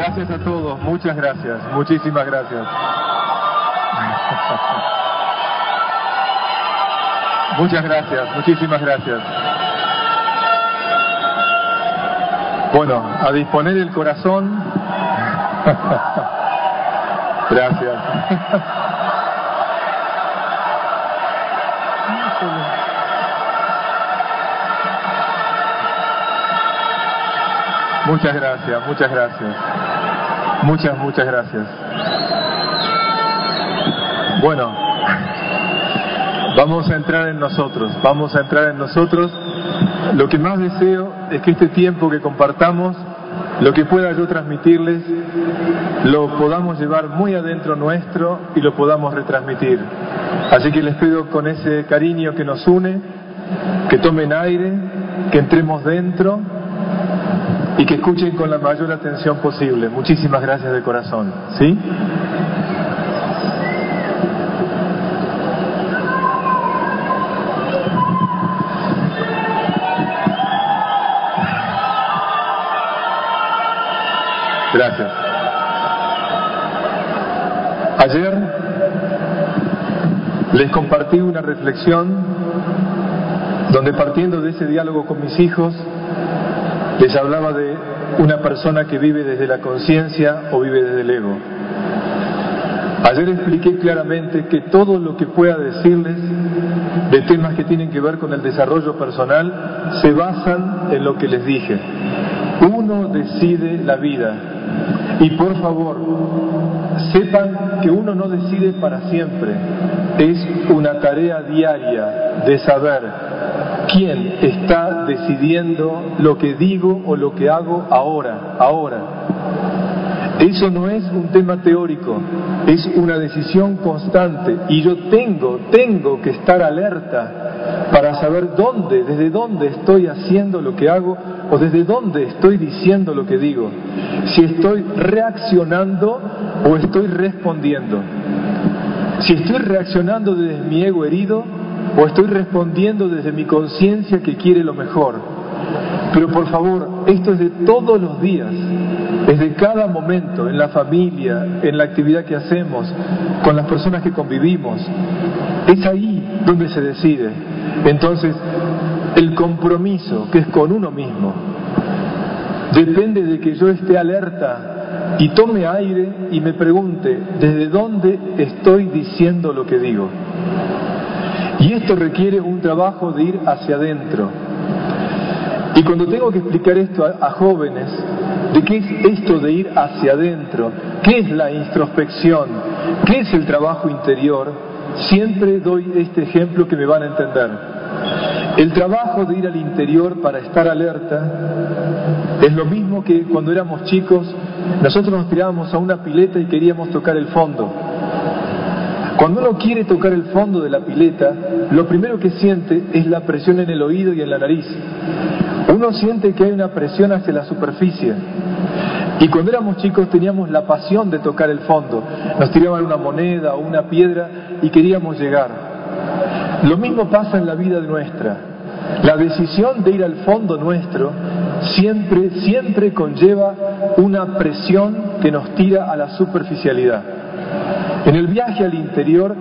Gracias a todos, muchas gracias, muchísimas gracias. Muchas gracias, muchísimas gracias. Bueno, a disponer el corazón. Gracias. Muchas gracias, muchas gracias. Muchas, muchas gracias. Bueno, vamos a entrar en nosotros, vamos a entrar en nosotros. Lo que más deseo es que este tiempo que compartamos, lo que pueda yo transmitirles, lo podamos llevar muy adentro nuestro y lo podamos retransmitir. Así que les pido con ese cariño que nos une, que tomen aire, que entremos dentro y que escuchen con la mayor atención posible. Muchísimas gracias de corazón. ¿Sí? Gracias. Ayer les compartí una reflexión donde partiendo de ese diálogo con mis hijos, les hablaba de una persona que vive desde la conciencia o vive desde el ego. Ayer expliqué claramente que todo lo que pueda decirles de temas que tienen que ver con el desarrollo personal se basan en lo que les dije. Uno decide la vida. Y por favor, sepan que uno no decide para siempre. Es una tarea diaria de saber quién está decidiendo lo que digo o lo que hago ahora, ahora. Eso no es un tema teórico, es una decisión constante y yo tengo, tengo que estar alerta para saber dónde, desde dónde estoy haciendo lo que hago o desde dónde estoy diciendo lo que digo. Si estoy reaccionando o estoy respondiendo. Si estoy reaccionando desde mi ego herido o estoy respondiendo desde mi conciencia que quiere lo mejor. Pero por favor, esto es de todos los días, es de cada momento, en la familia, en la actividad que hacemos, con las personas que convivimos. Es ahí donde se decide. Entonces, el compromiso, que es con uno mismo, depende de que yo esté alerta y tome aire y me pregunte, ¿desde dónde estoy diciendo lo que digo? Y esto requiere un trabajo de ir hacia adentro. Y cuando tengo que explicar esto a, jóvenes, de qué es esto de ir hacia adentro, qué es la introspección, qué es el trabajo interior, siempre doy este ejemplo que me van a entender. El trabajo de ir al interior para estar alerta es lo mismo que cuando éramos chicos, nosotros nos tirábamos a una pileta y queríamos tocar el fondo. Cuando uno quiere tocar el fondo de la pileta, lo primero que siente es la presión en el oído y en la nariz. Uno siente que hay una presión hacia la superficie. Y cuando éramos chicos teníamos la pasión de tocar el fondo. Nos tiraban una moneda o una piedra y queríamos llegar. Lo mismo pasa en la vida nuestra. La decisión de ir al fondo nuestro siempre, siempre conlleva una presión que nos tira a la superficialidad. En el viaje al interior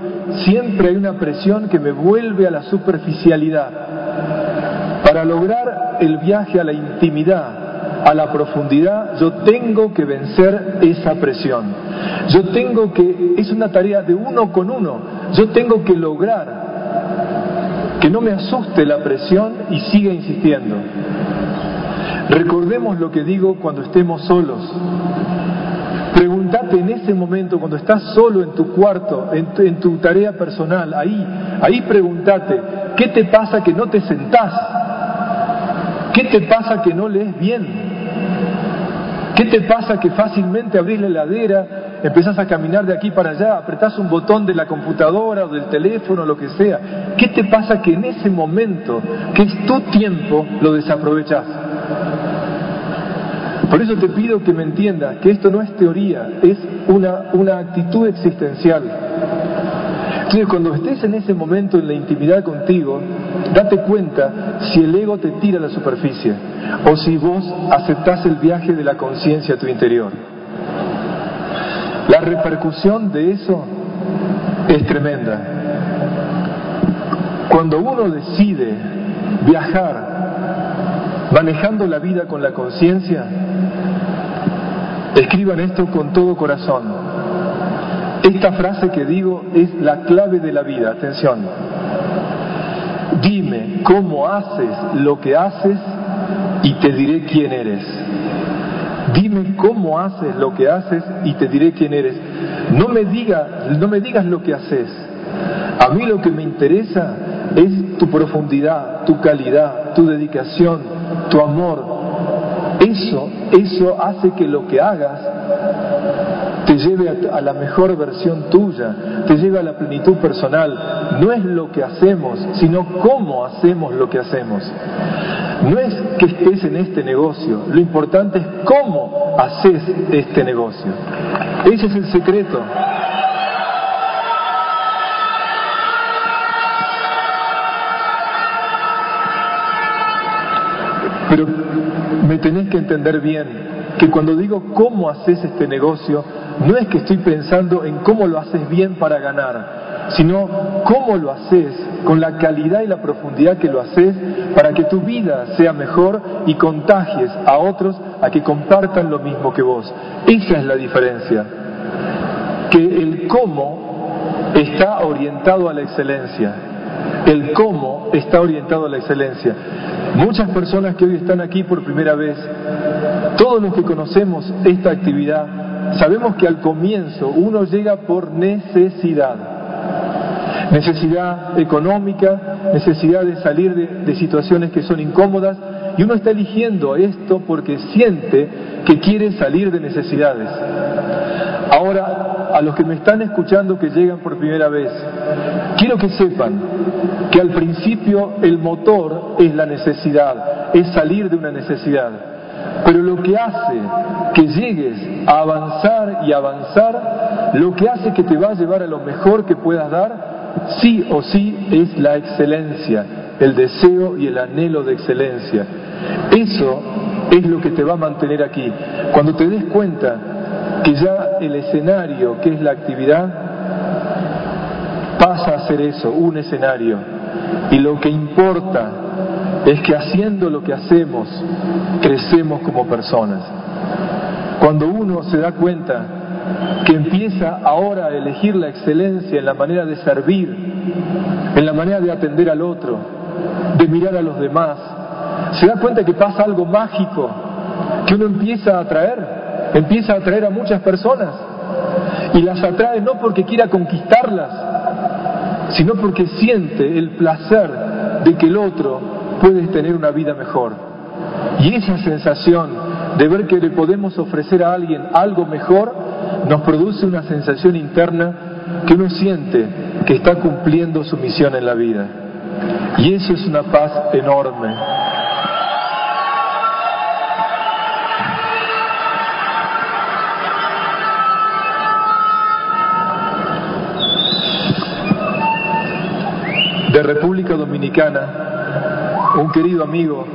siempre hay una presión que me vuelve a la superficialidad. Para lograr el viaje a la intimidad, a la profundidad, yo tengo que vencer esa presión. Yo tengo que, es una tarea de uno con uno, yo tengo que lograr que no me asuste la presión y siga insistiendo. Recordemos lo que digo cuando estemos solos. Pregúntate en ese momento, cuando estás solo en tu cuarto, en tu, tarea personal, ahí, ahí pregúntate, ¿qué te pasa que no te sentás? ¿Qué te pasa que no lees bien? ¿Qué te pasa que fácilmente abrís la heladera, empezás a caminar de aquí para allá, apretás un botón de la computadora o del teléfono, lo que sea? ¿Qué te pasa que en ese momento, que es tu tiempo, lo desaprovechás? Por eso te pido que me entiendas que esto no es teoría, es una, una actitud existencial. Entonces, cuando estés en ese momento en la intimidad contigo, date cuenta si el ego te tira a la superficie o si vos aceptás el viaje de la conciencia a tu interior. La repercusión de eso es tremenda. Cuando uno decide viajar manejando la vida con la conciencia, escriban esto con todo corazón. Esta frase que digo es la clave de la vida, atención. Dime cómo haces lo que haces y te diré quién eres. Dime cómo haces lo que haces y te diré quién eres. No me digas, no me digas lo que haces. A mí lo que me interesa es tu profundidad, tu calidad, tu dedicación, tu amor. Eso, eso hace que lo que hagas te lleve a, la mejor versión tuya, te lleve a la plenitud personal. No es lo que hacemos, sino cómo hacemos lo que hacemos. No es que estés en este negocio, lo importante es cómo haces este negocio. Ese es el secreto. Pero me tenés que entender bien que cuando digo cómo haces este negocio, no es que estoy pensando en cómo lo haces bien para ganar, sino cómo lo haces con la calidad y la profundidad que lo haces para que tu vida sea mejor y contagies a otros a que compartan lo mismo que vos. Esa es la diferencia. Que el cómo está orientado a la excelencia. El cómo está orientado a la excelencia. Muchas personas que hoy están aquí por primera vez, todos los que conocemos esta actividad, Sabemos que al comienzo uno llega por necesidad. Necesidad económica, necesidad de salir de, situaciones que son incómodas y uno está eligiendo esto porque siente que quiere salir de necesidades. Ahora, a los que me están escuchando que llegan por primera vez, quiero que sepan que al principio el motor es la necesidad, es salir de una necesidad. Pero lo que hace que llegues a avanzar y avanzar, lo que hace que te va a llevar a lo mejor que puedas dar, sí o sí es la excelencia, el deseo y el anhelo de excelencia. Eso es lo que te va a mantener aquí. Cuando te des cuenta que ya el escenario, que es la actividad, pasa a ser eso, un escenario. Y lo que importa es que haciendo lo que hacemos, crecemos como personas. Cuando uno se da cuenta que empieza ahora a elegir la excelencia en la manera de servir, en la manera de atender al otro, de mirar a los demás, se da cuenta que pasa algo mágico, que uno empieza a atraer, empieza a atraer a muchas personas y las atrae no porque quiera conquistarlas, sino porque siente el placer de que el otro puedes tener una vida mejor. Y esa sensación de ver que le podemos ofrecer a alguien algo mejor nos produce una sensación interna que uno siente que está cumpliendo su misión en la vida. Y eso es una paz enorme. De República Dominicana un querido amigo,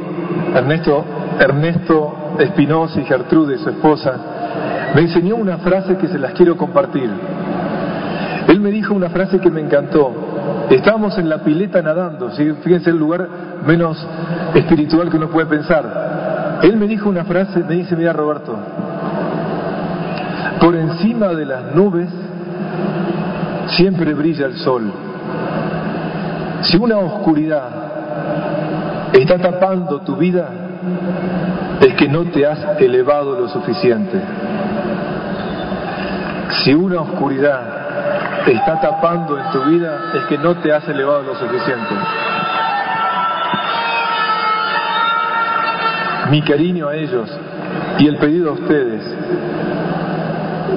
Ernesto, Ernesto Espinosa y Gertrude, su esposa, me enseñó una frase que se las quiero compartir. Él me dijo una frase que me encantó. Estábamos en la pileta nadando, fíjense el lugar menos espiritual que uno puede pensar. Él me dijo una frase, me dice, mira Roberto, por encima de las nubes siempre brilla el sol. Si una oscuridad está tapando tu vida es que no te has elevado lo suficiente. Si una oscuridad está tapando en tu vida es que no te has elevado lo suficiente. mi cariño a ellos y el pedido a ustedes.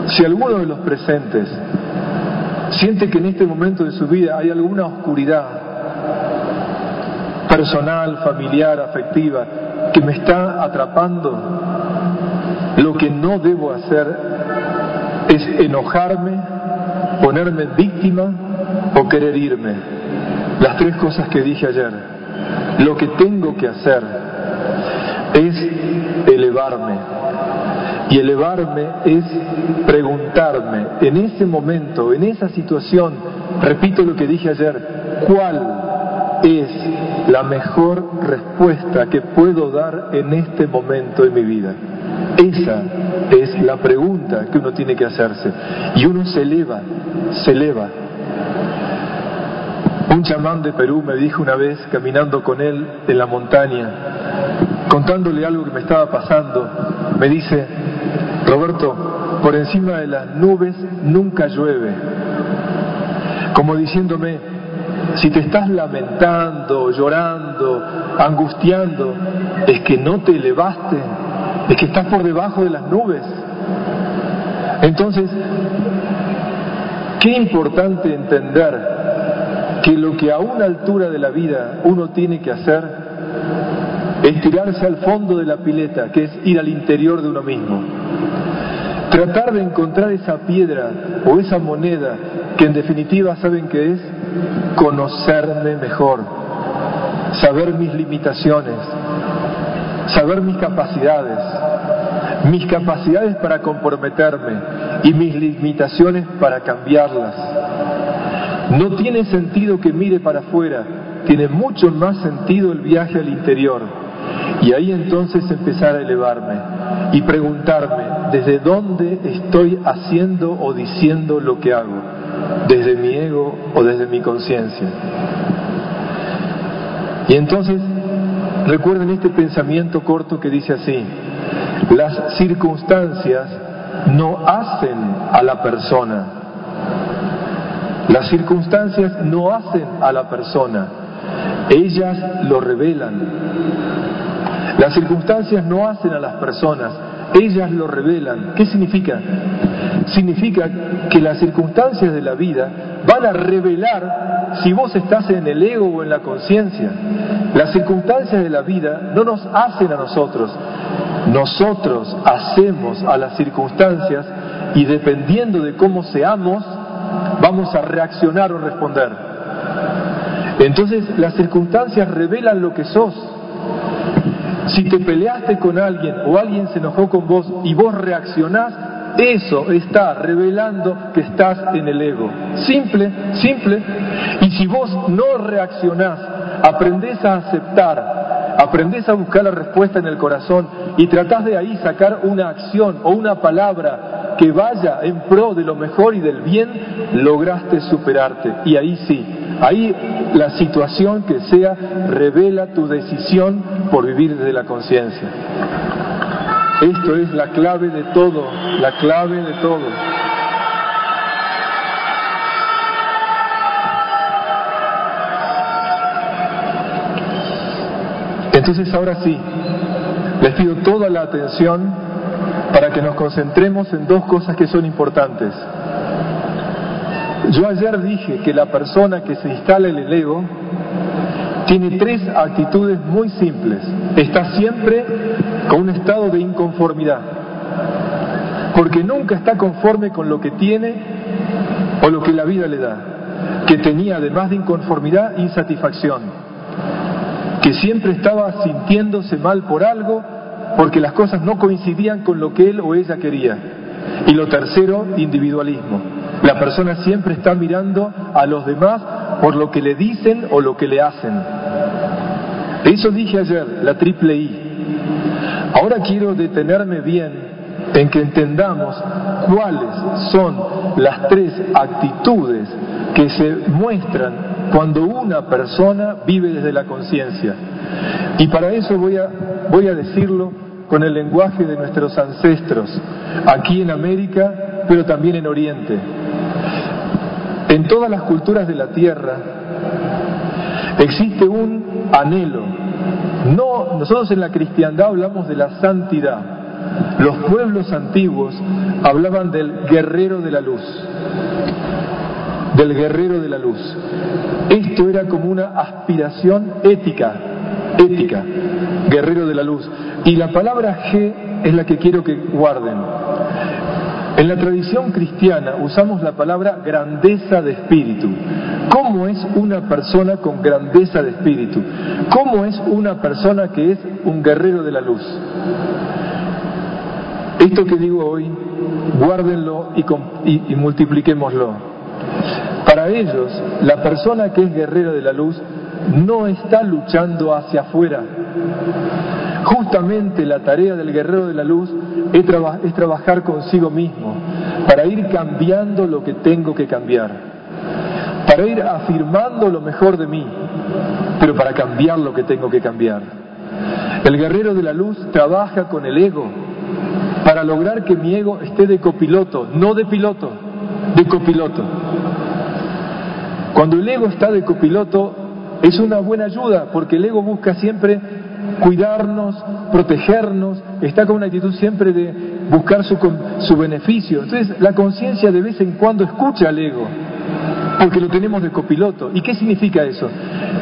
Si alguno de los presentes siente que en este momento de su vida hay alguna oscuridad personal, familiar, afectiva, que me está atrapando, lo que no debo hacer es enojarme, ponerme víctima o querer irme. Las tres cosas que dije ayer. Lo que tengo que hacer es elevarme. Y elevarme es preguntarme en ese momento, en esa situación, repito lo que dije ayer, ¿cuál es la mejor respuesta que puedo dar en este momento de mi vida? Esa es la pregunta que uno tiene que hacerse. Y uno se eleva, se eleva. Un chamán de Perú me dijo una vez, caminando con él en la montaña, contándole algo que me estaba pasando, me dice, Roberto, por encima de las nubes nunca llueve. Como diciéndome, si te estás lamentando, llorando, angustiando, es que no te elevaste, es que estás por debajo de las nubes. Entonces, qué importante entender que lo que a una altura de la vida uno tiene que hacer es tirarse al fondo de la pileta, que es ir al interior de uno mismo. Tratar de encontrar esa piedra o esa moneda que en definitiva saben que es conocerme mejor, saber mis limitaciones, saber mis capacidades, mis capacidades para comprometerme y mis limitaciones para cambiarlas. No tiene sentido que mire para afuera, tiene mucho más sentido el viaje al interior. Y ahí entonces empezar a elevarme y preguntarme desde dónde estoy haciendo o diciendo lo que hago, desde mi ego o desde mi conciencia. Y entonces recuerden este pensamiento corto que dice así, las circunstancias no hacen a la persona, las circunstancias no hacen a la persona, ellas lo revelan. Las circunstancias no hacen a las personas, ellas lo revelan. ¿Qué significa? Significa que las circunstancias de la vida van a revelar si vos estás en el ego o en la conciencia. Las circunstancias de la vida no nos hacen a nosotros, nosotros hacemos a las circunstancias y dependiendo de cómo seamos, vamos a reaccionar o responder. Entonces las circunstancias revelan lo que sos. Si te peleaste con alguien o alguien se enojó con vos y vos reaccionás, eso está revelando que estás en el ego. Simple, simple. Y si vos no reaccionás, aprendés a aceptar, aprendés a buscar la respuesta en el corazón y tratás de ahí sacar una acción o una palabra que vaya en pro de lo mejor y del bien, lograste superarte. Y ahí sí, ahí la situación que sea revela tu decisión por vivir desde la conciencia. Esto es la clave de todo, la clave de todo. Entonces ahora sí, les pido toda la atención para que nos concentremos en dos cosas que son importantes. Yo ayer dije que la persona que se instala en el ego tiene tres actitudes muy simples. Está siempre con un estado de inconformidad, porque nunca está conforme con lo que tiene o lo que la vida le da, que tenía además de inconformidad insatisfacción, que siempre estaba sintiéndose mal por algo porque las cosas no coincidían con lo que él o ella quería. Y lo tercero, individualismo. La persona siempre está mirando a los demás por lo que le dicen o lo que le hacen. Eso dije ayer, la triple I. Ahora quiero detenerme bien en que entendamos cuáles son las tres actitudes que se muestran cuando una persona vive desde la conciencia. Y para eso voy a, voy a decirlo con el lenguaje de nuestros ancestros, aquí en América, pero también en Oriente. En todas las culturas de la Tierra existe un anhelo, no, nosotros en la cristiandad hablamos de la santidad. Los pueblos antiguos hablaban del guerrero de la luz, del guerrero de la luz. Esto era como una aspiración ética, ética, guerrero de la luz. Y la palabra G es la que quiero que guarden. En la tradición cristiana usamos la palabra grandeza de espíritu. ¿Cómo es una persona con grandeza de espíritu? ¿Cómo es una persona que es un guerrero de la luz? Esto que digo hoy, guárdenlo y, y, multipliquémoslo. Para ellos, la persona que es guerrero de la luz no está luchando hacia afuera. Justamente la tarea del guerrero de la luz es, es trabajar consigo mismo para ir cambiando lo que tengo que cambiar, para ir afirmando lo mejor de mí, pero para cambiar lo que tengo que cambiar. El guerrero de la luz trabaja con el ego para lograr que mi ego esté de copiloto, no de piloto, de copiloto. Cuando el ego está de copiloto es una buena ayuda porque el ego busca siempre cuidarnos, protegernos, está con una actitud siempre de buscar su, su beneficio. Entonces la conciencia de vez en cuando escucha al ego, porque lo tenemos de copiloto. ¿Y qué significa eso?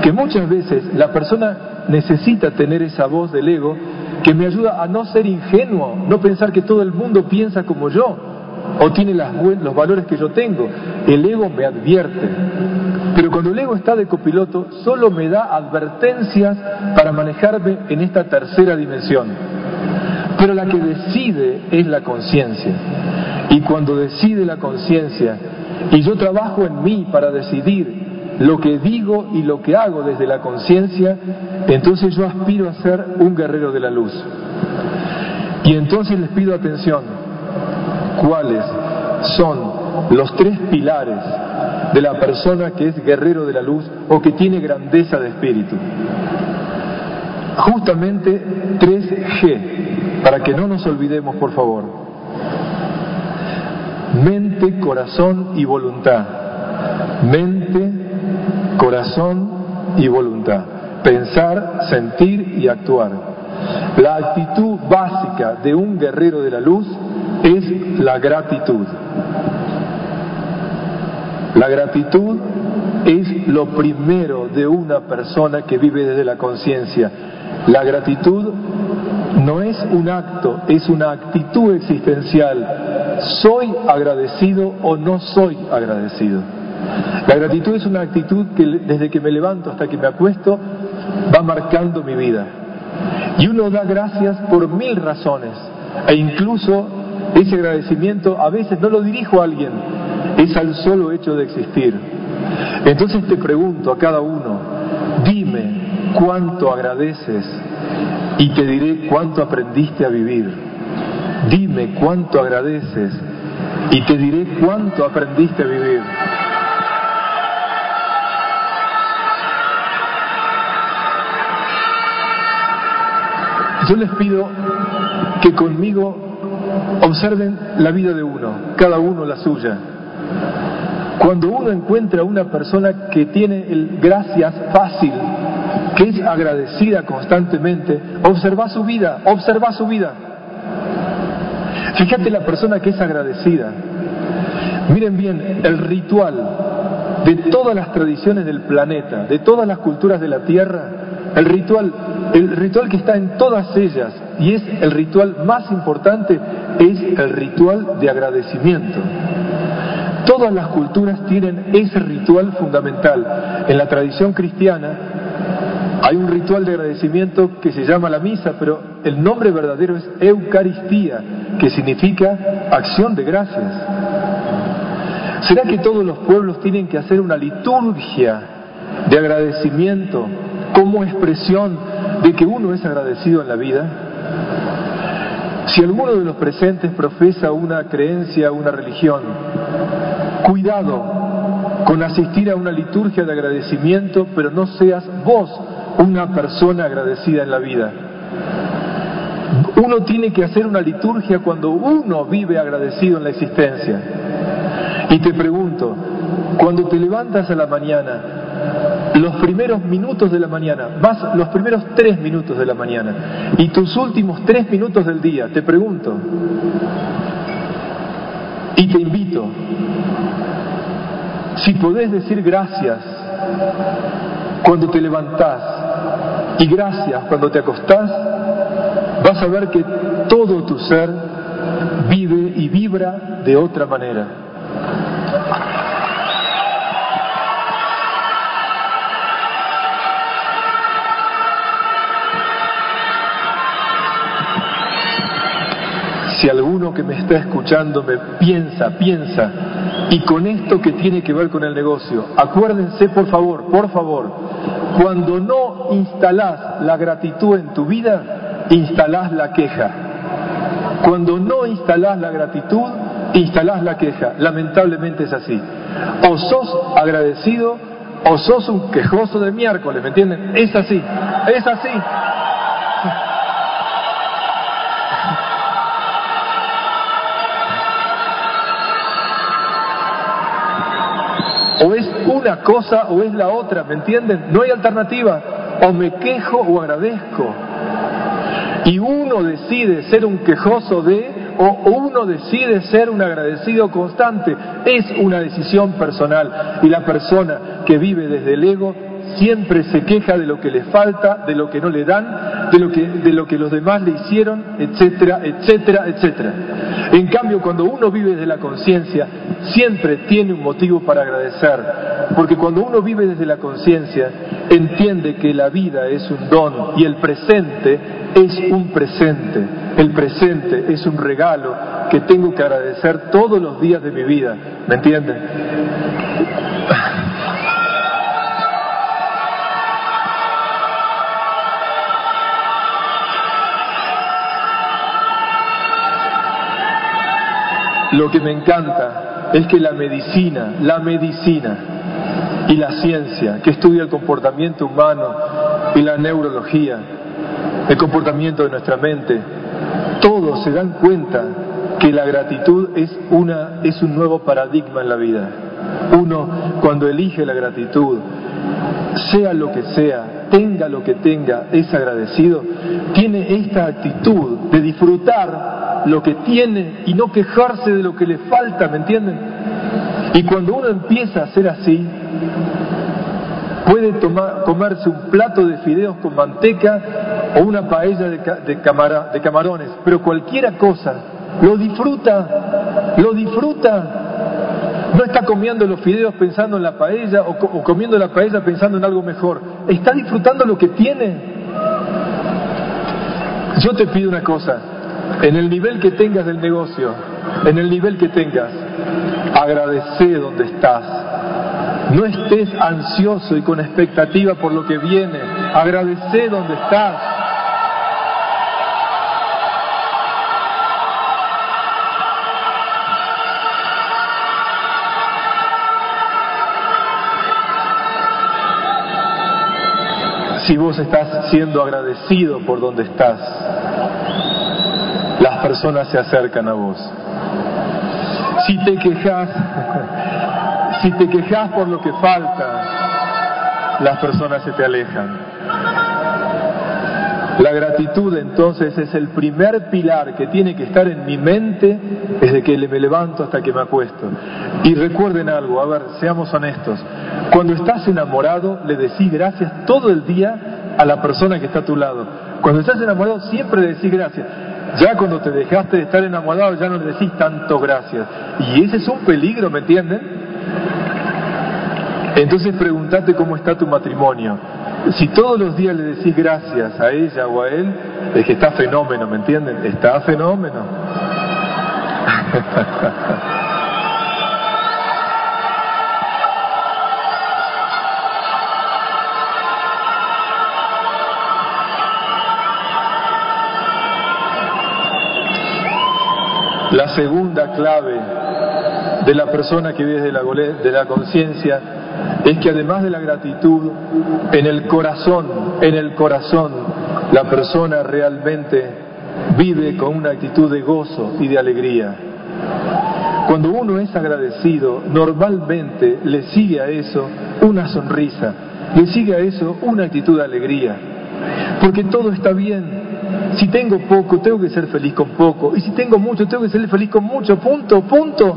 Que muchas veces la persona necesita tener esa voz del ego que me ayuda a no ser ingenuo, no pensar que todo el mundo piensa como yo o tiene los valores que yo tengo. El ego me advierte. Pero cuando el ego está de copiloto, solo me da advertencias para manejarme en esta tercera dimensión. Pero la que decide es la conciencia. Y cuando decide la conciencia, y yo trabajo en mí para decidir lo que digo y lo que hago desde la conciencia, entonces yo aspiro a ser un guerrero de la luz. Y entonces les pido atención, ¿cuáles son los tres pilares de la persona que es guerrero de la luz o que tiene grandeza de espíritu? Justamente 3G, para que no nos olvidemos, por favor. Mente, corazón y voluntad. Mente, corazón y voluntad, pensar, sentir y actuar. La actitud básica de un guerrero de la luz es la gratitud. La gratitud es lo primero de una persona que vive desde la conciencia. La gratitud no es un acto, es una actitud existencial. ¿Soy agradecido o no soy agradecido? La gratitud es una actitud que desde que me levanto hasta que me acuesto va marcando mi vida. Y uno da gracias por mil razones. E incluso ese agradecimiento a veces no lo dirijo a alguien, es al solo hecho de existir. Entonces te pregunto a cada uno, dime cuánto agradeces y te diré cuánto aprendiste a vivir. Dime cuánto agradeces y te diré cuánto aprendiste a vivir. Yo les pido que conmigo observen la vida de uno, cada uno la suya. Cuando uno encuentra una persona que tiene el gracias fácil, que es agradecida constantemente, observa su vida, observa su vida. Fíjate la persona que es agradecida. Miren bien, el ritual de todas las tradiciones del planeta, de todas las culturas de la Tierra, el ritual, el ritual que está en todas ellas y es el ritual más importante, es el ritual de agradecimiento. Todas las culturas tienen ese ritual fundamental. En la tradición cristiana hay un ritual de agradecimiento que se llama la misa, pero el nombre verdadero es Eucaristía, que significa acción de gracias. ¿Será que todos los pueblos tienen que hacer una liturgia de agradecimiento como expresión de que uno es agradecido en la vida? Si alguno de los presentes profesa una creencia, una religión, cuidado con asistir a una liturgia de agradecimiento, pero no seas vos una persona agradecida en la vida. Uno tiene que hacer una liturgia cuando uno vive agradecido en la existencia. Y te pregunto, cuando te levantas a la mañana, los primeros minutos de la mañana, vas los primeros tres minutos de la mañana y tus últimos tres minutos del día, te pregunto y te invito, si podés decir gracias cuando te levantás y gracias cuando te acostás, vas a ver que todo tu ser vive y vibra de otra manera. Si alguno que me está escuchando me piensa, piensa, y con esto que tiene que ver con el negocio, acuérdense por favor, por favor, cuando no instalás la gratitud en tu vida, instalás la queja. Cuando no instalás la gratitud, instalás la queja. Lamentablemente es así. O sos agradecido o sos un quejoso de miércoles, ¿me entienden? Es así, es así. Una cosa o es la otra, ¿me entienden? No hay alternativa. O me quejo o agradezco. Y uno decide ser un quejoso de, o uno decide ser un agradecido constante. Es una decisión personal. Y la persona que vive desde el ego siempre se queja de lo que le falta, de lo que no le dan, de lo que, los demás le hicieron, etcétera, etcétera, etcétera. En cambio, cuando uno vive desde la conciencia, siempre tiene un motivo para agradecer, porque cuando uno vive desde la conciencia, entiende que la vida es un don y el presente es un presente. El presente es un regalo que tengo que agradecer todos los días de mi vida. ¿Me entienden? Lo que me encanta es que la medicina, la medicina y la ciencia que estudia el comportamiento humano y la neurología, el comportamiento de nuestra mente, todos se dan cuenta que la gratitud es, una, es un nuevo paradigma en la vida. Uno, cuando elige la gratitud, sea lo que sea, tenga lo que tenga, es agradecido, tiene esta actitud de disfrutar lo que tiene y no quejarse de lo que le falta, ¿me entienden? Y cuando uno empieza a ser así, puede tomar, comerse un plato de fideos con manteca o una paella de, de, de camarones, pero cualquiera cosa, lo disfruta, lo disfruta. No está comiendo los fideos pensando en la paella o, o comiendo la paella pensando en algo mejor. Está disfrutando lo que tiene. Yo te pido una cosa, en el nivel que tengas del negocio, en el nivel que tengas, agradece donde estás. No estés ansioso y con expectativa por lo que viene. Agradece donde estás. Si vos estás siendo agradecido por donde estás, personas se acercan a vos. Si te quejas, si te quejas por lo que falta, las personas se te alejan. La gratitud entonces es el primer pilar que tiene que estar en mi mente desde que me levanto hasta que me acuesto. Y recuerden algo, a ver, seamos honestos. Cuando estás enamorado, le decís gracias todo el día a la persona que está a tu lado. Cuando estás enamorado, siempre le decís gracias. Ya cuando te dejaste de estar enamorado, ya no le decís tanto gracias. Y ese es un peligro, ¿me entienden? Entonces pregúntate cómo está tu matrimonio. Si todos los días le decís gracias a ella o a él, es que está fenómeno, ¿me entienden? Está fenómeno. La segunda clave de la persona que vive de la, conciencia es que además de la gratitud, en el corazón, en el corazón, la persona realmente vive con una actitud de gozo y de alegría. Cuando uno es agradecido, normalmente le sigue a eso una sonrisa. le sigue a eso una actitud de alegría. Porque todo está bien. Si tengo poco, tengo que ser feliz con poco. Y si tengo mucho, tengo que ser feliz con mucho. Punto, punto.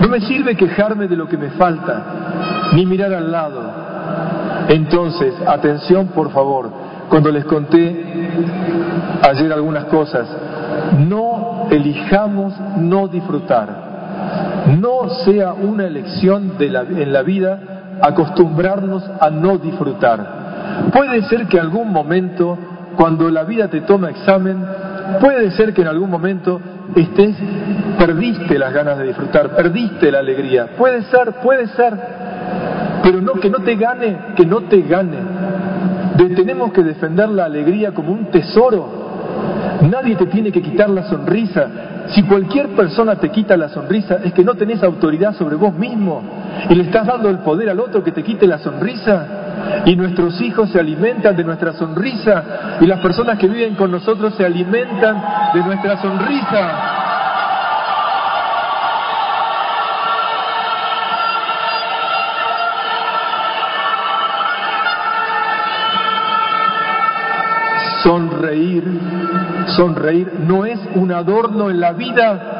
No me sirve quejarme de lo que me falta, ni mirar al lado. Entonces, atención por favor, cuando les conté ayer algunas cosas, no elijamos no disfrutar. No sea una elección en la vida acostumbrarnos a no disfrutar. Puede ser que algún momento, cuando la vida te toma examen, puede ser que en algún momento estés, perdiste las ganas de disfrutar, perdiste la alegría. Puede ser, puede ser. Pero no, que no te gane, que no te gane. tenemos que defender la alegría como un tesoro. Nadie te tiene que quitar la sonrisa. Si cualquier persona te quita la sonrisa, es que no tenés autoridad sobre vos mismo y le estás dando el poder al otro que te quite la sonrisa. Y nuestros hijos se alimentan de nuestra sonrisa y las personas que viven con nosotros se alimentan de nuestra sonrisa. Sonreír, sonreír no es un adorno en la vida,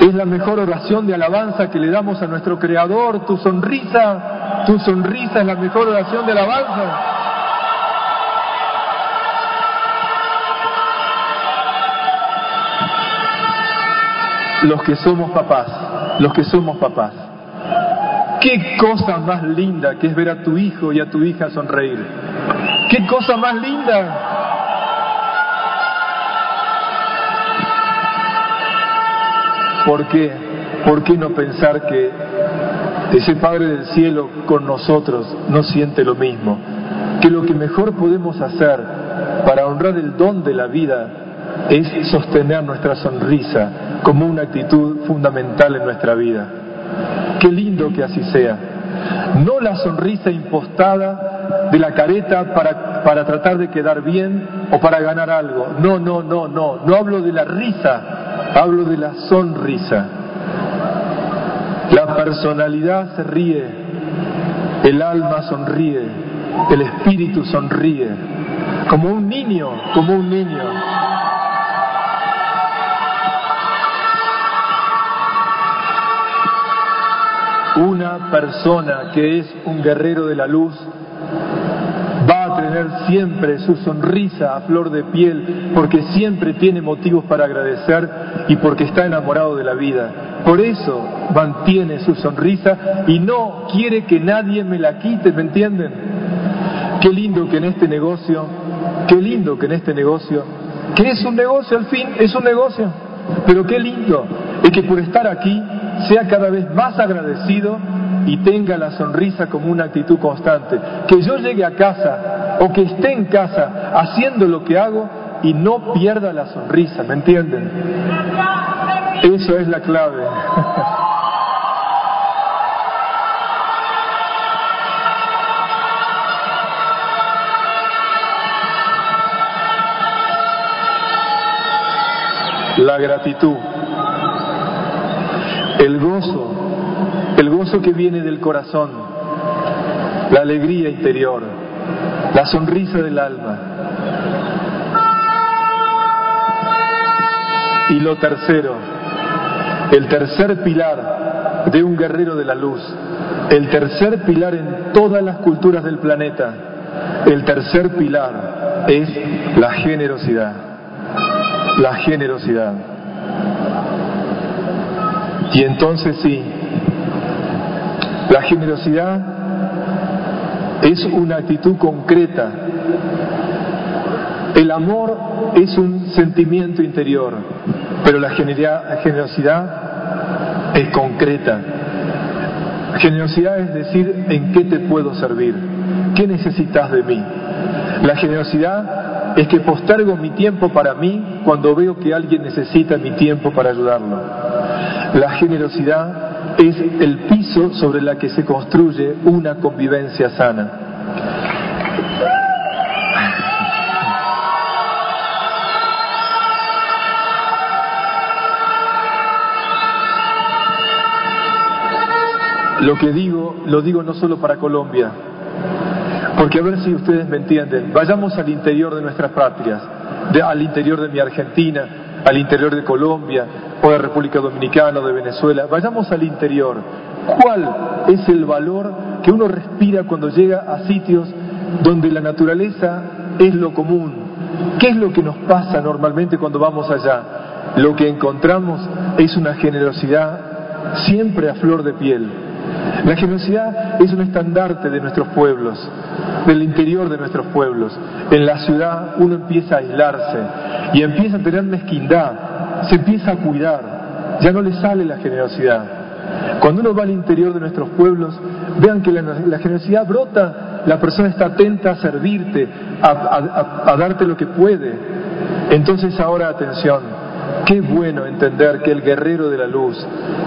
es la mejor oración de alabanza que le damos a nuestro Creador. Tu sonrisa, tu sonrisa es la mejor oración de alabanza. Los que somos papás, los que somos papás. Qué cosa más linda que es ver a tu hijo y a tu hija sonreír. Qué cosa más linda. ¿Por qué? ¿Por qué no pensar que ese Padre del Cielo con nosotros no siente lo mismo? Que lo que mejor podemos hacer para honrar el don de la vida es sostener nuestra sonrisa como una actitud fundamental en nuestra vida. Qué lindo que así sea. No la sonrisa impostada de la careta para, para tratar de quedar bien o para ganar algo. No, no, no, no. No hablo de la risa Hablo de la sonrisa. La personalidad se ríe, el alma sonríe, el espíritu sonríe, como un niño, como un niño. Una persona que es un guerrero de la luz tener siempre su sonrisa a flor de piel, porque siempre tiene motivos para agradecer y porque está enamorado de la vida. Por eso mantiene su sonrisa y no quiere que nadie me la quite, ¿me entienden? Qué lindo que en este negocio, qué lindo que en este negocio, que es un negocio al fin, es un negocio, pero qué lindo es que por estar aquí sea cada vez más agradecido y tenga la sonrisa como una actitud constante. Que yo llegue a casa o que esté en casa haciendo lo que hago y no pierda la sonrisa, ¿me entienden? Eso es la clave. la gratitud, el gozo el gozo que viene del corazón, la alegría interior, la sonrisa del alma. Y lo tercero, el tercer pilar de un guerrero de la luz, el tercer pilar en todas las culturas del planeta, el tercer pilar es la generosidad. La generosidad. Y entonces sí, la generosidad es una actitud concreta. El amor es un sentimiento interior, pero la generosidad es concreta. Generosidad es decir, ¿en qué te puedo servir? ¿Qué necesitas de mí? La generosidad es que postergo mi tiempo para mí cuando veo que alguien necesita mi tiempo para ayudarlo. La generosidad es el piso sobre la que se construye una convivencia sana. Lo que digo, lo digo no solo para Colombia, porque a ver si ustedes me entienden, vayamos al interior de nuestras patrias, al interior de mi Argentina, al interior de Colombia, o de República Dominicana o de Venezuela, vayamos al interior. ¿Cuál es el valor que uno respira cuando llega a sitios donde la naturaleza es lo común? ¿Qué es lo que nos pasa normalmente cuando vamos allá? Lo que encontramos es una generosidad siempre a flor de piel. La generosidad es un estandarte de nuestros pueblos, del interior de nuestros pueblos. En la ciudad uno empieza a aislarse y empieza a tener mezquindad, se empieza a cuidar, ya no le sale la generosidad. Cuando uno va al interior de nuestros pueblos, vean que la, generosidad brota, la persona está atenta a servirte, a darte lo que puede. Entonces ahora atención, Qué bueno entender que el guerrero de la luz,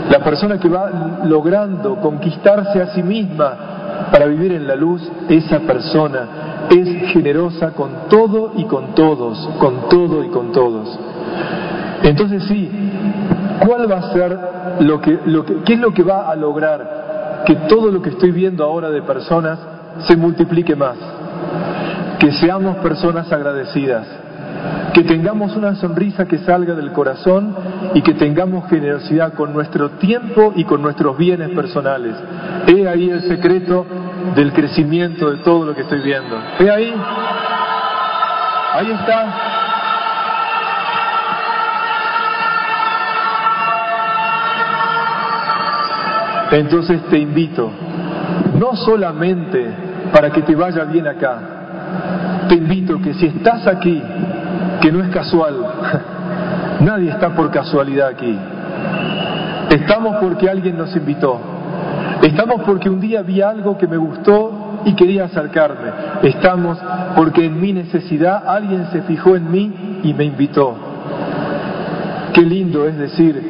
la persona que va logrando conquistarse a sí misma para vivir en la luz, esa persona es generosa con todo y con todos, con todo y con todos. Entonces sí, ¿cuál va a ser lo que, lo que, qué es lo que va a lograr que todo lo que estoy viendo ahora de personas se multiplique más? Que seamos personas agradecidas, que tengamos una sonrisa que salga del corazón y que tengamos generosidad con nuestro tiempo y con nuestros bienes personales. He ahí el secreto del crecimiento de todo lo que estoy viendo. He ahí. Ahí está. Entonces te invito, no solamente para que te vaya bien acá, te invito que si estás aquí que no es casual. Nadie está por casualidad aquí. Estamos porque alguien nos invitó. Estamos porque un día vi algo que me gustó y quería acercarme. Estamos porque en mi necesidad alguien se fijó en mí y me invitó. Qué lindo es decir,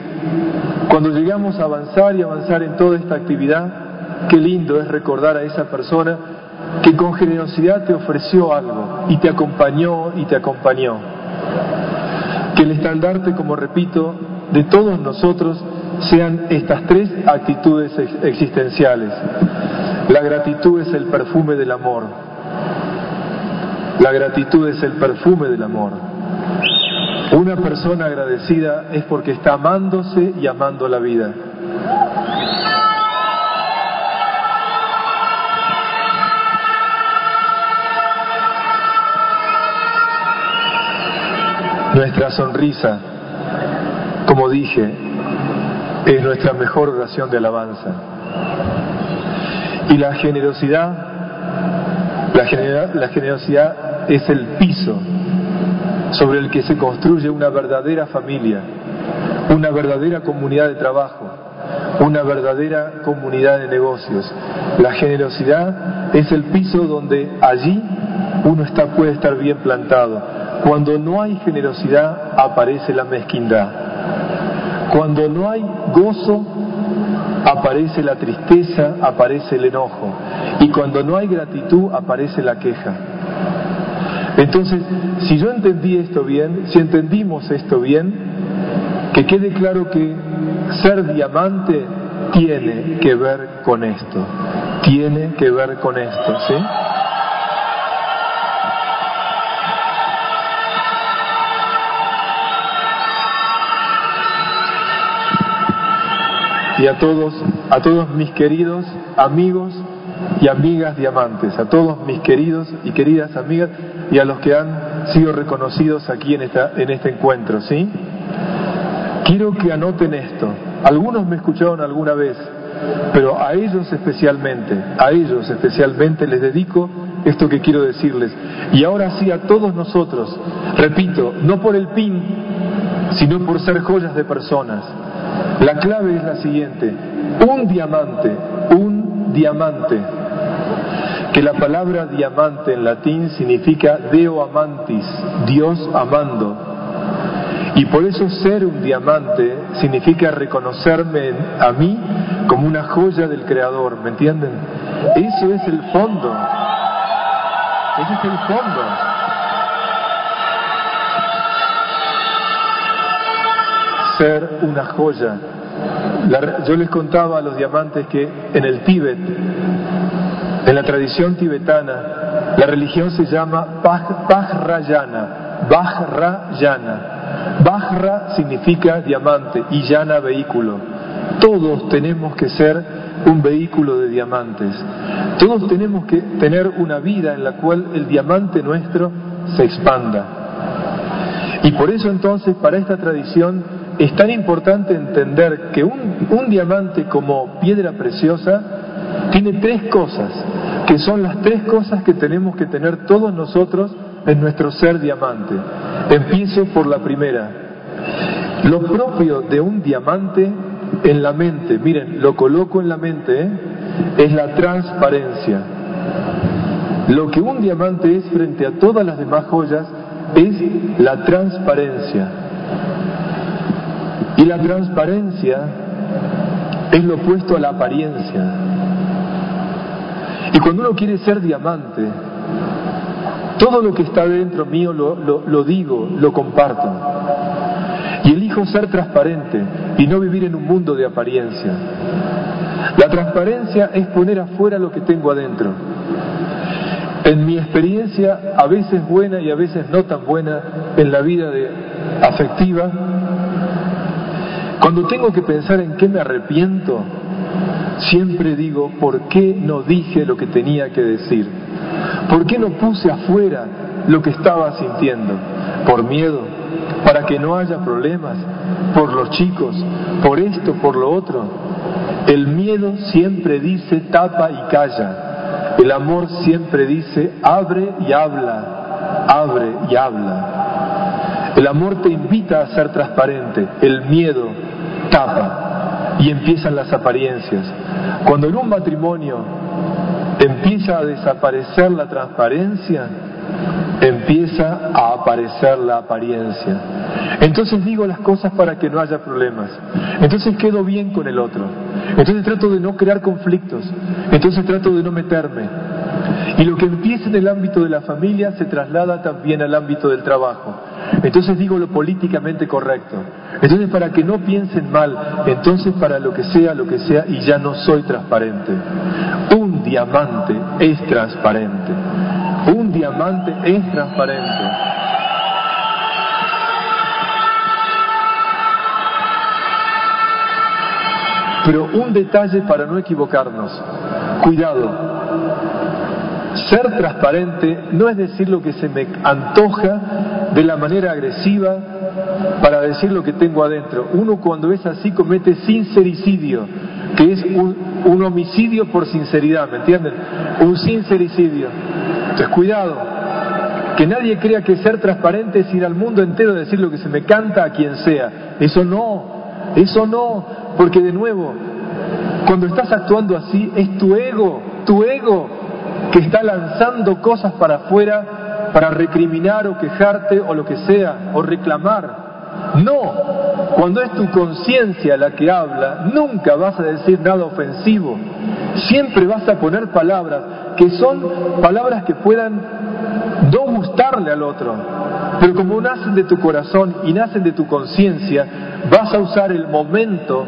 cuando llegamos a avanzar y avanzar en toda esta actividad, qué lindo es recordar a esa persona que con generosidad te ofreció algo y te acompañó y te acompañó. Que el estandarte, como repito, de todos nosotros sean estas tres actitudes existenciales. La gratitud es el perfume del amor. La gratitud es el perfume del amor. Una persona agradecida es porque está amándose y amando la vida. Nuestra sonrisa, como dije, es nuestra mejor oración de alabanza. Y la generosidad, la, generosidad es el piso sobre el que se construye una verdadera familia, una verdadera comunidad de trabajo, una verdadera comunidad de negocios. La generosidad es el piso donde allí uno está, puede estar bien plantado, cuando no hay generosidad aparece la mezquindad. Cuando no hay gozo aparece la tristeza, aparece el enojo. Y cuando no hay gratitud aparece la queja. Entonces, si yo entendí esto bien, si entendimos esto bien, que quede claro que ser diamante tiene que ver con esto. Tiene que ver con esto, ¿sí? Y a todos, a todos mis queridos amigos y amigas diamantes, a todos mis queridos y queridas amigas y a los que han sido reconocidos aquí en, esta, en este encuentro, ¿sí? Quiero que anoten esto. Algunos me escucharon alguna vez, pero a ellos especialmente, a ellos especialmente les dedico esto que quiero decirles. Y ahora sí a todos nosotros, repito, no por el pin, sino por ser joyas de personas la clave es la siguiente, un diamante, un diamante, que la palabra diamante en latín significa deo amantis, Dios amando. Y por eso ser un diamante significa reconocerme a mí como una joya del Creador, ¿me entienden? Eso es el fondo. Ese es el fondo. Ser una joya yo les contaba a los diamantes que en el Tíbet, en la tradición tibetana, la religión se llama Bajrayana, Bajrayana. Bajra significa diamante y yana vehículo. Todos tenemos que ser un vehículo de diamantes. Todos tenemos que tener una vida en la cual el diamante nuestro se expanda. Y por eso entonces para esta tradición es tan importante entender que un, diamante como piedra preciosa tiene tres cosas, que son las tres cosas que tenemos que tener todos nosotros en nuestro ser diamante. Empiezo por la primera. Lo propio de un diamante en la mente, miren, lo coloco en la mente, ¿eh? es la transparencia. Lo que un diamante es frente a todas las demás joyas es la transparencia. Y la transparencia es lo opuesto a la apariencia. Y cuando uno quiere ser diamante, todo lo que está dentro mío lo, lo, digo, lo comparto. Y elijo ser transparente y no vivir en un mundo de apariencia. La transparencia es poner afuera lo que tengo adentro. En mi experiencia, a veces buena y a veces no tan buena, en la vida afectiva, cuando tengo que pensar en qué me arrepiento, siempre digo, ¿por qué no dije lo que tenía que decir? ¿Por qué no puse afuera lo que estaba sintiendo? ¿Por miedo? ¿Para que no haya problemas? ¿Por los chicos? ¿Por esto? ¿Por lo otro? El miedo siempre dice tapa y calla. El amor siempre dice abre y habla, abre y habla. El amor te invita a ser transparente, el miedo tapa y empiezan las apariencias. Cuando en un matrimonio empieza a desaparecer la transparencia, empieza a aparecer la apariencia. Entonces digo las cosas para que no haya problemas. Entonces quedo bien con el otro. Entonces trato de no crear conflictos. Entonces trato de no meterme. Y lo que empieza en el ámbito de la familia se traslada también al ámbito del trabajo. Entonces digo lo políticamente correcto. Entonces para que no piensen mal, entonces para lo que sea, lo que sea, y ya no soy transparente. Un diamante es transparente. Un diamante es transparente. Pero un detalle para no equivocarnos. Cuidado, ser transparente no es decir lo que se me antoja de la manera agresiva para decir lo que tengo adentro. Uno cuando es así comete sincericidio, que es un, homicidio por sinceridad, ¿me entienden? Un sincericidio. Entonces cuidado, que nadie crea que ser transparente es ir al mundo entero a decir lo que se me canta a quien sea. Eso no, eso no, porque de nuevo, cuando estás actuando así es tu ego, tu ego que está lanzando cosas para afuera para recriminar o quejarte o lo que sea, o reclamar. No, cuando es tu conciencia la que habla, nunca vas a decir nada ofensivo. Siempre vas a poner palabras que son palabras que puedan no gustarle al otro, pero como nacen de tu corazón y nacen de tu conciencia, vas a usar el momento,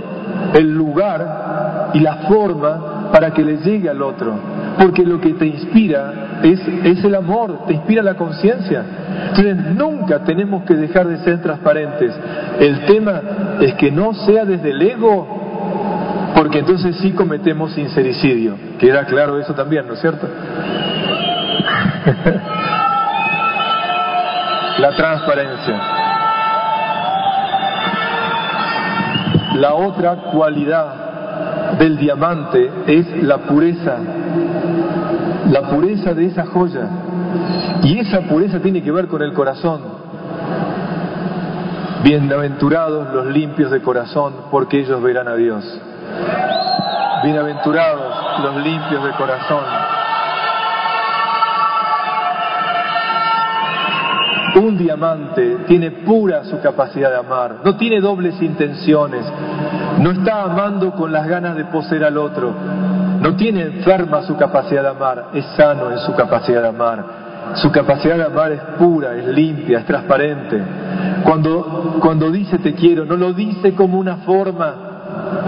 el lugar y la forma para que le llegue al otro porque lo que te inspira es, es el amor, te inspira la conciencia. Entonces nunca tenemos que dejar de ser transparentes. El tema es que no sea desde el ego, porque entonces sí cometemos sincericidio. Queda claro eso también, ¿no es cierto? la transparencia. La otra cualidad del diamante es la pureza, la pureza de esa joya. Y esa pureza tiene que ver con el corazón. Bienaventurados los limpios de corazón, porque ellos verán a Dios. Bienaventurados los limpios de corazón. Un diamante tiene pura su capacidad de amar, no tiene dobles intenciones, no está amando con las ganas de poseer al otro, no tiene enferma su capacidad de amar, es sano en su capacidad de amar. Su capacidad de amar es pura, es limpia, es transparente. Cuando, cuando dice te quiero, no lo dice como una forma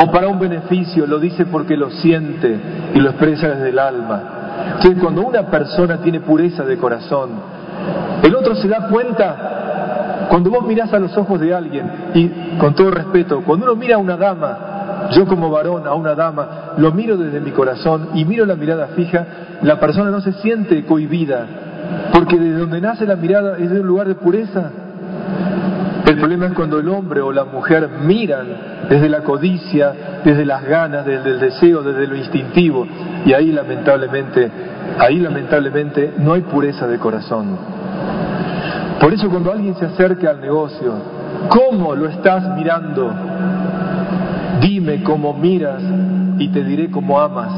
o para un beneficio, lo dice porque lo siente y lo expresa desde el alma. Entonces, cuando una persona tiene pureza de corazón, el otro se da cuenta, cuando vos mirás a los ojos de alguien, y con todo respeto, cuando uno mira a una dama, yo como varón a una dama, lo miro desde mi corazón y miro la mirada fija, la persona no se siente cohibida, porque desde donde nace la mirada es de un lugar de pureza. El problema es cuando el hombre o la mujer miran desde la codicia, desde las ganas, desde el deseo, desde lo instintivo, y ahí lamentablemente, ahí lamentablemente no hay pureza de corazón. Por eso cuando alguien se acerca al negocio, ¿cómo lo estás mirando? Dime cómo miras y te diré cómo amas.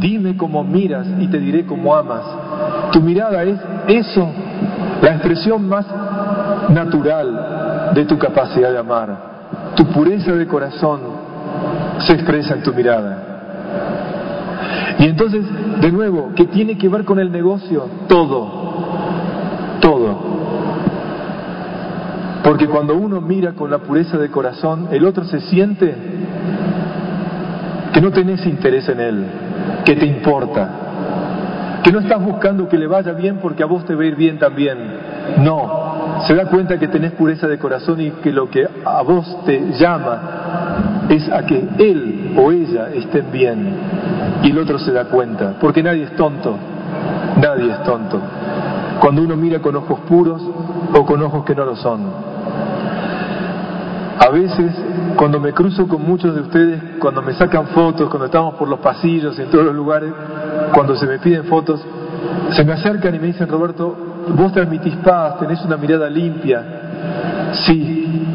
Dime cómo miras y te diré cómo amas. Tu mirada es eso, la expresión más natural de tu capacidad de amar. Tu pureza de corazón se expresa en tu mirada. Y entonces, de nuevo, ¿qué tiene que ver con el negocio? Todo, todo. Porque cuando uno mira con la pureza de corazón, el otro se siente que no tenés interés en él, que te importa, que no estás buscando que le vaya bien porque a vos te va a ir bien también. No, se da cuenta que tenés pureza de corazón y que lo que a vos te llama es a que él o ella estén bien. Y el otro se da cuenta, porque nadie es tonto, nadie es tonto. Cuando uno mira con ojos puros o con ojos que no lo son. A veces, cuando me cruzo con muchos de ustedes, cuando me sacan fotos, cuando estamos por los pasillos, en todos los lugares, cuando se me piden fotos, se me acercan y me dicen, Roberto, vos transmitís paz, tenés una mirada limpia. Sí,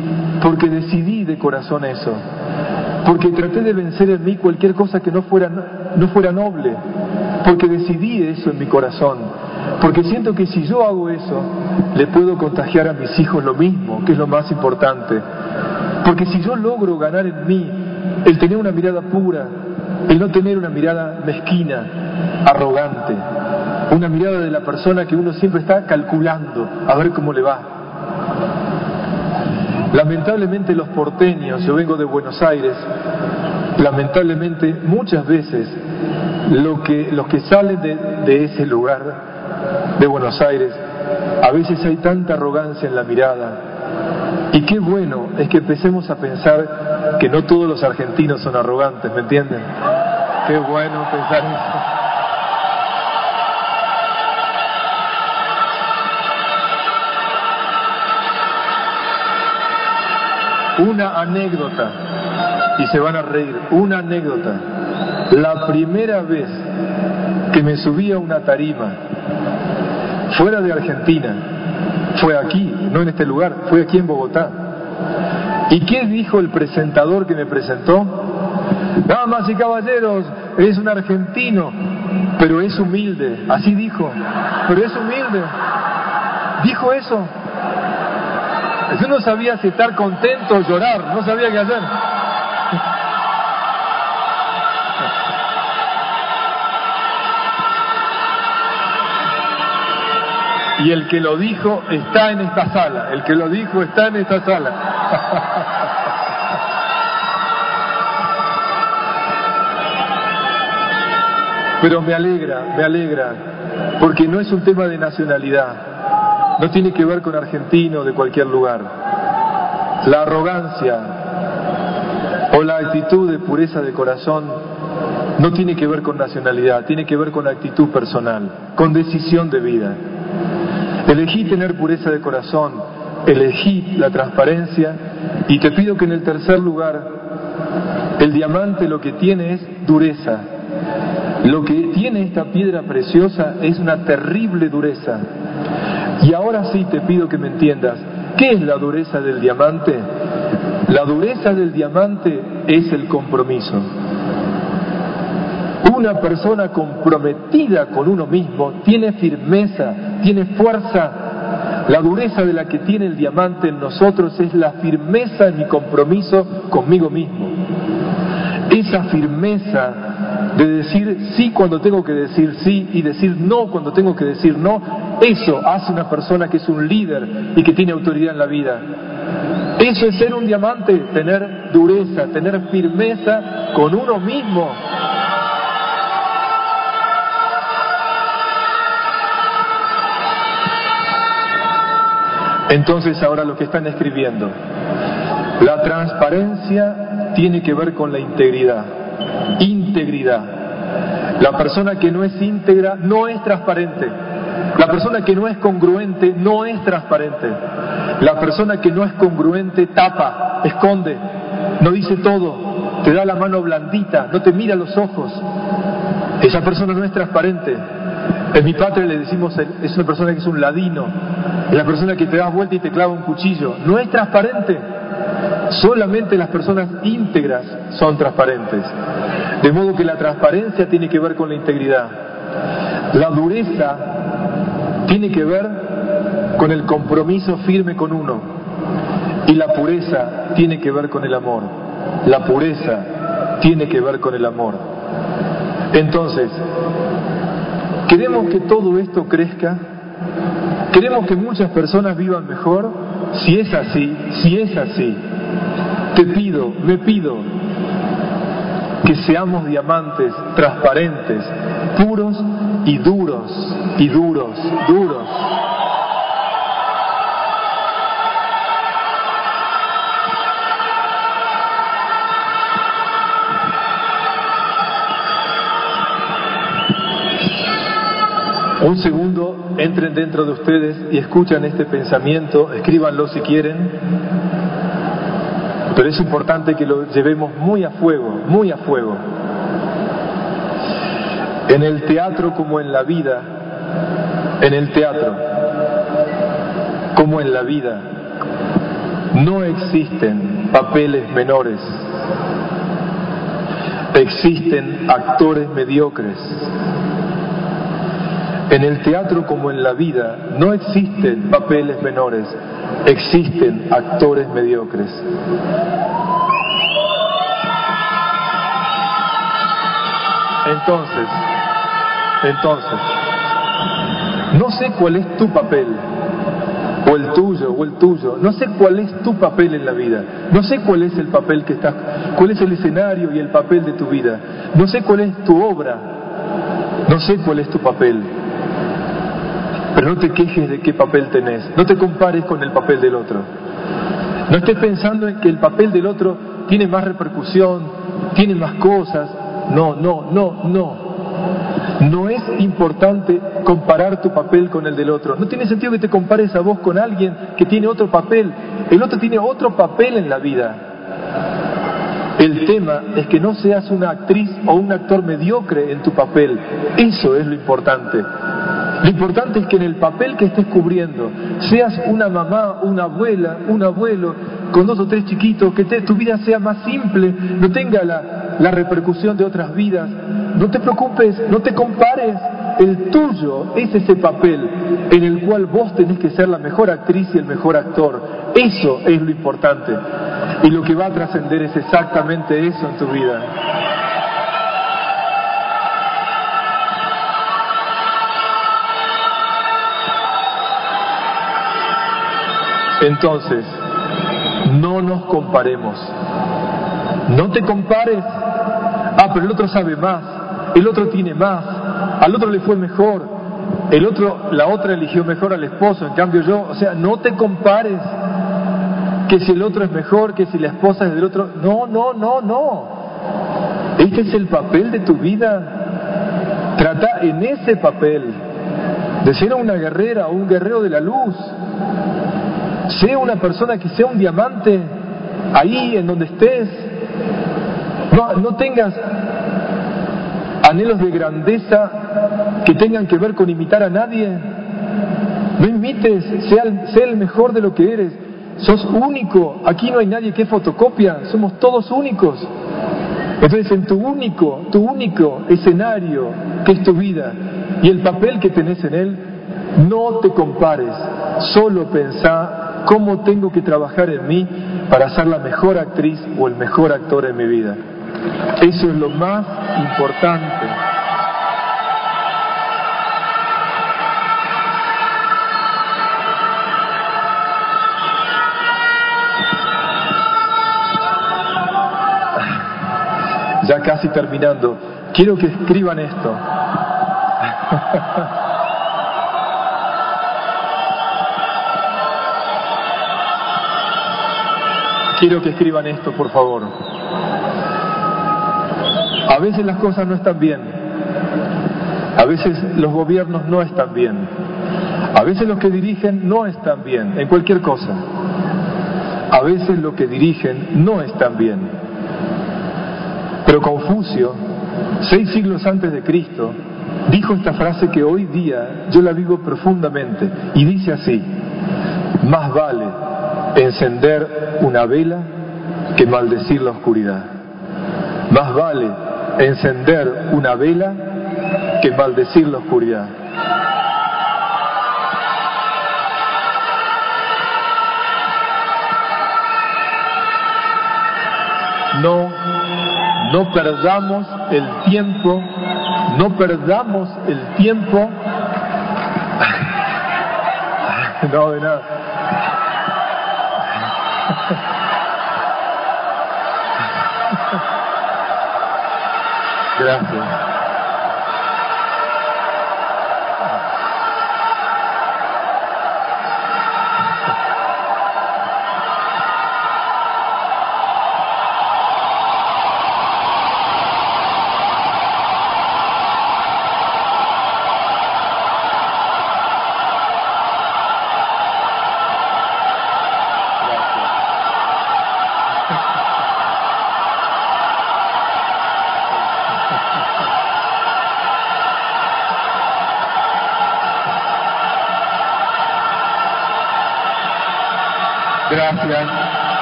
porque decidí de corazón eso. Porque traté de vencer en mí cualquier cosa que no fuera, no fuera noble. Porque decidí eso en mi corazón. Porque siento que si yo hago eso, le puedo contagiar a mis hijos lo mismo, que es lo más importante. Porque si yo logro ganar en mí el tener una mirada pura, el no tener una mirada mezquina, arrogante, una mirada de la persona que uno siempre está calculando a ver cómo le va. Lamentablemente los porteños, yo vengo de Buenos Aires, lamentablemente muchas veces lo que, los que salen de, de ese lugar, de Buenos Aires, a veces hay tanta arrogancia en la mirada. Y qué bueno es que empecemos a pensar que no todos los argentinos son arrogantes, ¿me entienden? Qué bueno pensar eso. Una anécdota, y se van a reír, una anécdota. La primera vez que me subí a una tarima fuera de Argentina, fue aquí, no en este lugar, fue aquí en Bogotá. ¿Y qué dijo el presentador que me presentó? Damas y caballeros, es un argentino, pero es humilde, así dijo, pero es humilde. Dijo eso. Yo no sabía si estar contento o llorar, no sabía qué hacer. Y el que lo dijo está en esta sala, el que lo dijo está en esta sala. Pero me alegra, me alegra, porque no es un tema de nacionalidad, no tiene que ver con argentino de cualquier lugar. La arrogancia o la actitud de pureza de corazón no tiene que ver con nacionalidad, tiene que ver con actitud personal, con decisión de vida. Elegí tener pureza de corazón, elegí la transparencia y te pido que en el tercer lugar, el diamante lo que tiene es dureza. Lo que tiene esta piedra preciosa es una terrible dureza. Y ahora sí te pido que me entiendas, ¿qué es la dureza del diamante? La dureza del diamante es el compromiso. Una persona comprometida con uno mismo tiene firmeza, tiene fuerza. La dureza de la que tiene el diamante en nosotros es la firmeza en mi compromiso conmigo mismo. Esa firmeza de decir sí cuando tengo que decir sí y decir no cuando tengo que decir no, eso hace una persona que es un líder y que tiene autoridad en la vida. Eso es ser un diamante, tener dureza, tener firmeza con uno mismo. Entonces ahora lo que están escribiendo, la transparencia tiene que ver con la integridad. Integridad. La persona que no es íntegra no es transparente. La persona que no es congruente no es transparente. La persona que no es congruente tapa, esconde, no dice todo, te da la mano blandita, no te mira los ojos. Esa persona no es transparente. En mi patria le decimos, es una persona que es un ladino, es la persona que te da vuelta y te clava un cuchillo. No es transparente. Solamente las personas íntegras son transparentes. De modo que la transparencia tiene que ver con la integridad. La dureza tiene que ver con el compromiso firme con uno. Y la pureza tiene que ver con el amor. La pureza tiene que ver con el amor. Entonces, ¿queremos que todo esto crezca? ¿Queremos que muchas personas vivan mejor? Si es así, si es así, te pido, me pido que seamos diamantes transparentes, puros y duros, y duros, duros. Un segundo, entren dentro de ustedes y escuchan este pensamiento, escríbanlo si quieren, pero es importante que lo llevemos muy a fuego, muy a fuego. En el teatro como en la vida, en el teatro como en la vida, no existen papeles menores, existen actores mediocres. En el teatro como en la vida no existen papeles menores, existen actores mediocres. Entonces, entonces, no sé cuál es tu papel, o el tuyo, o el tuyo, no sé cuál es tu papel en la vida, no sé cuál es el papel que estás, cuál es el escenario y el papel de tu vida, no sé cuál es tu obra, no sé cuál es tu papel, no te quejes de qué papel tenés, no te compares con el papel del otro. No estés pensando en que el papel del otro tiene más repercusión, tiene más cosas. No, no, no, no. No es importante comparar tu papel con el del otro. No tiene sentido que te compares a vos con alguien que tiene otro papel. El otro tiene otro papel en la vida. El tema es que no seas una actriz o un actor mediocre en tu papel. Eso es lo importante. Lo importante es que en el papel que estés cubriendo, seas una mamá, una abuela, un abuelo, con dos o tres chiquitos, que tu vida sea más simple, no tenga la, la repercusión de otras vidas. No te preocupes, no te compares. El tuyo es ese papel en el cual vos tenés que ser la mejor actriz y el mejor actor. Eso es lo importante. Y lo que va a trascender es exactamente eso en tu vida. Entonces, no nos comparemos. No te compares. Ah, pero el otro sabe más. El otro tiene más. Al otro le fue mejor. El otro, la otra eligió mejor al esposo. En cambio yo, o sea, no te compares. Que si el otro es mejor, que si la esposa es del otro. No, no, no, no. Este es el papel de tu vida. Trata en ese papel de ser una guerrera o un guerrero de la luz sea una persona que sea un diamante ahí en donde estés. No, no tengas anhelos de grandeza que tengan que ver con imitar a nadie. No imites, sea, el mejor de lo que eres. Sos único. Aquí no hay nadie que fotocopia. Somos todos únicos. Entonces, en tu único, tu único escenario, que es tu vida, y el papel que tenés en él, no te compares. Solo pensá cómo tengo que trabajar en mí para ser la mejor actriz o el mejor actor en mi vida. Eso es lo más importante. Ya casi terminando. Quiero que escriban esto. Quiero que escriban esto, por favor. A veces las cosas no están bien. A veces los gobiernos no están bien. A veces los que dirigen no están bien, en cualquier cosa. A veces los que dirigen no están bien. Pero Confucio, seis siglos antes de Cristo, dijo esta frase que hoy día yo la vivo profundamente y dice así, más vale encender una vela que maldecir la oscuridad. Más vale encender una vela que maldecir la oscuridad. No, no perdamos el tiempo, no perdamos el tiempo. No, de nada. Gracias.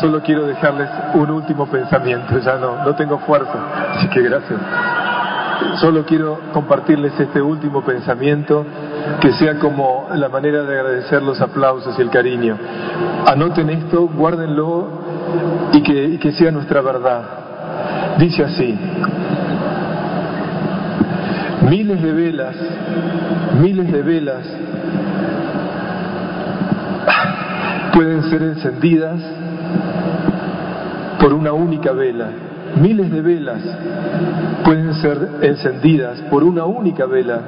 Solo quiero dejarles un último pensamiento, ya no, no tengo fuerza, así que gracias. Solo quiero compartirles este último pensamiento que sea como la manera de agradecer los aplausos y el cariño. Anoten esto, guárdenlo y que sea nuestra verdad. Dice así, miles de velas, miles de velas pueden ser encendidas por una única vela. Miles de velas pueden ser encendidas por una única vela.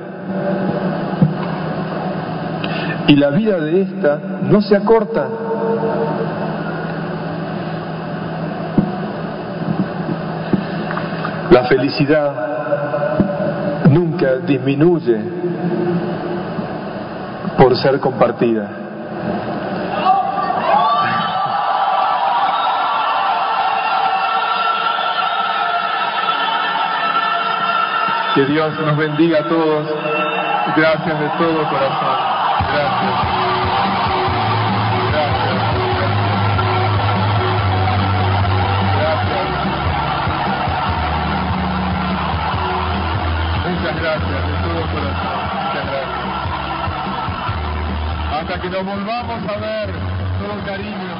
Y la vida de esta no se acorta. La felicidad nunca disminuye por ser compartida. Que Dios nos bendiga a todos. Gracias de todo corazón. Gracias. Muchas gracias de todo corazón. Muchas gracias. Hasta que nos volvamos a ver, todo cariño.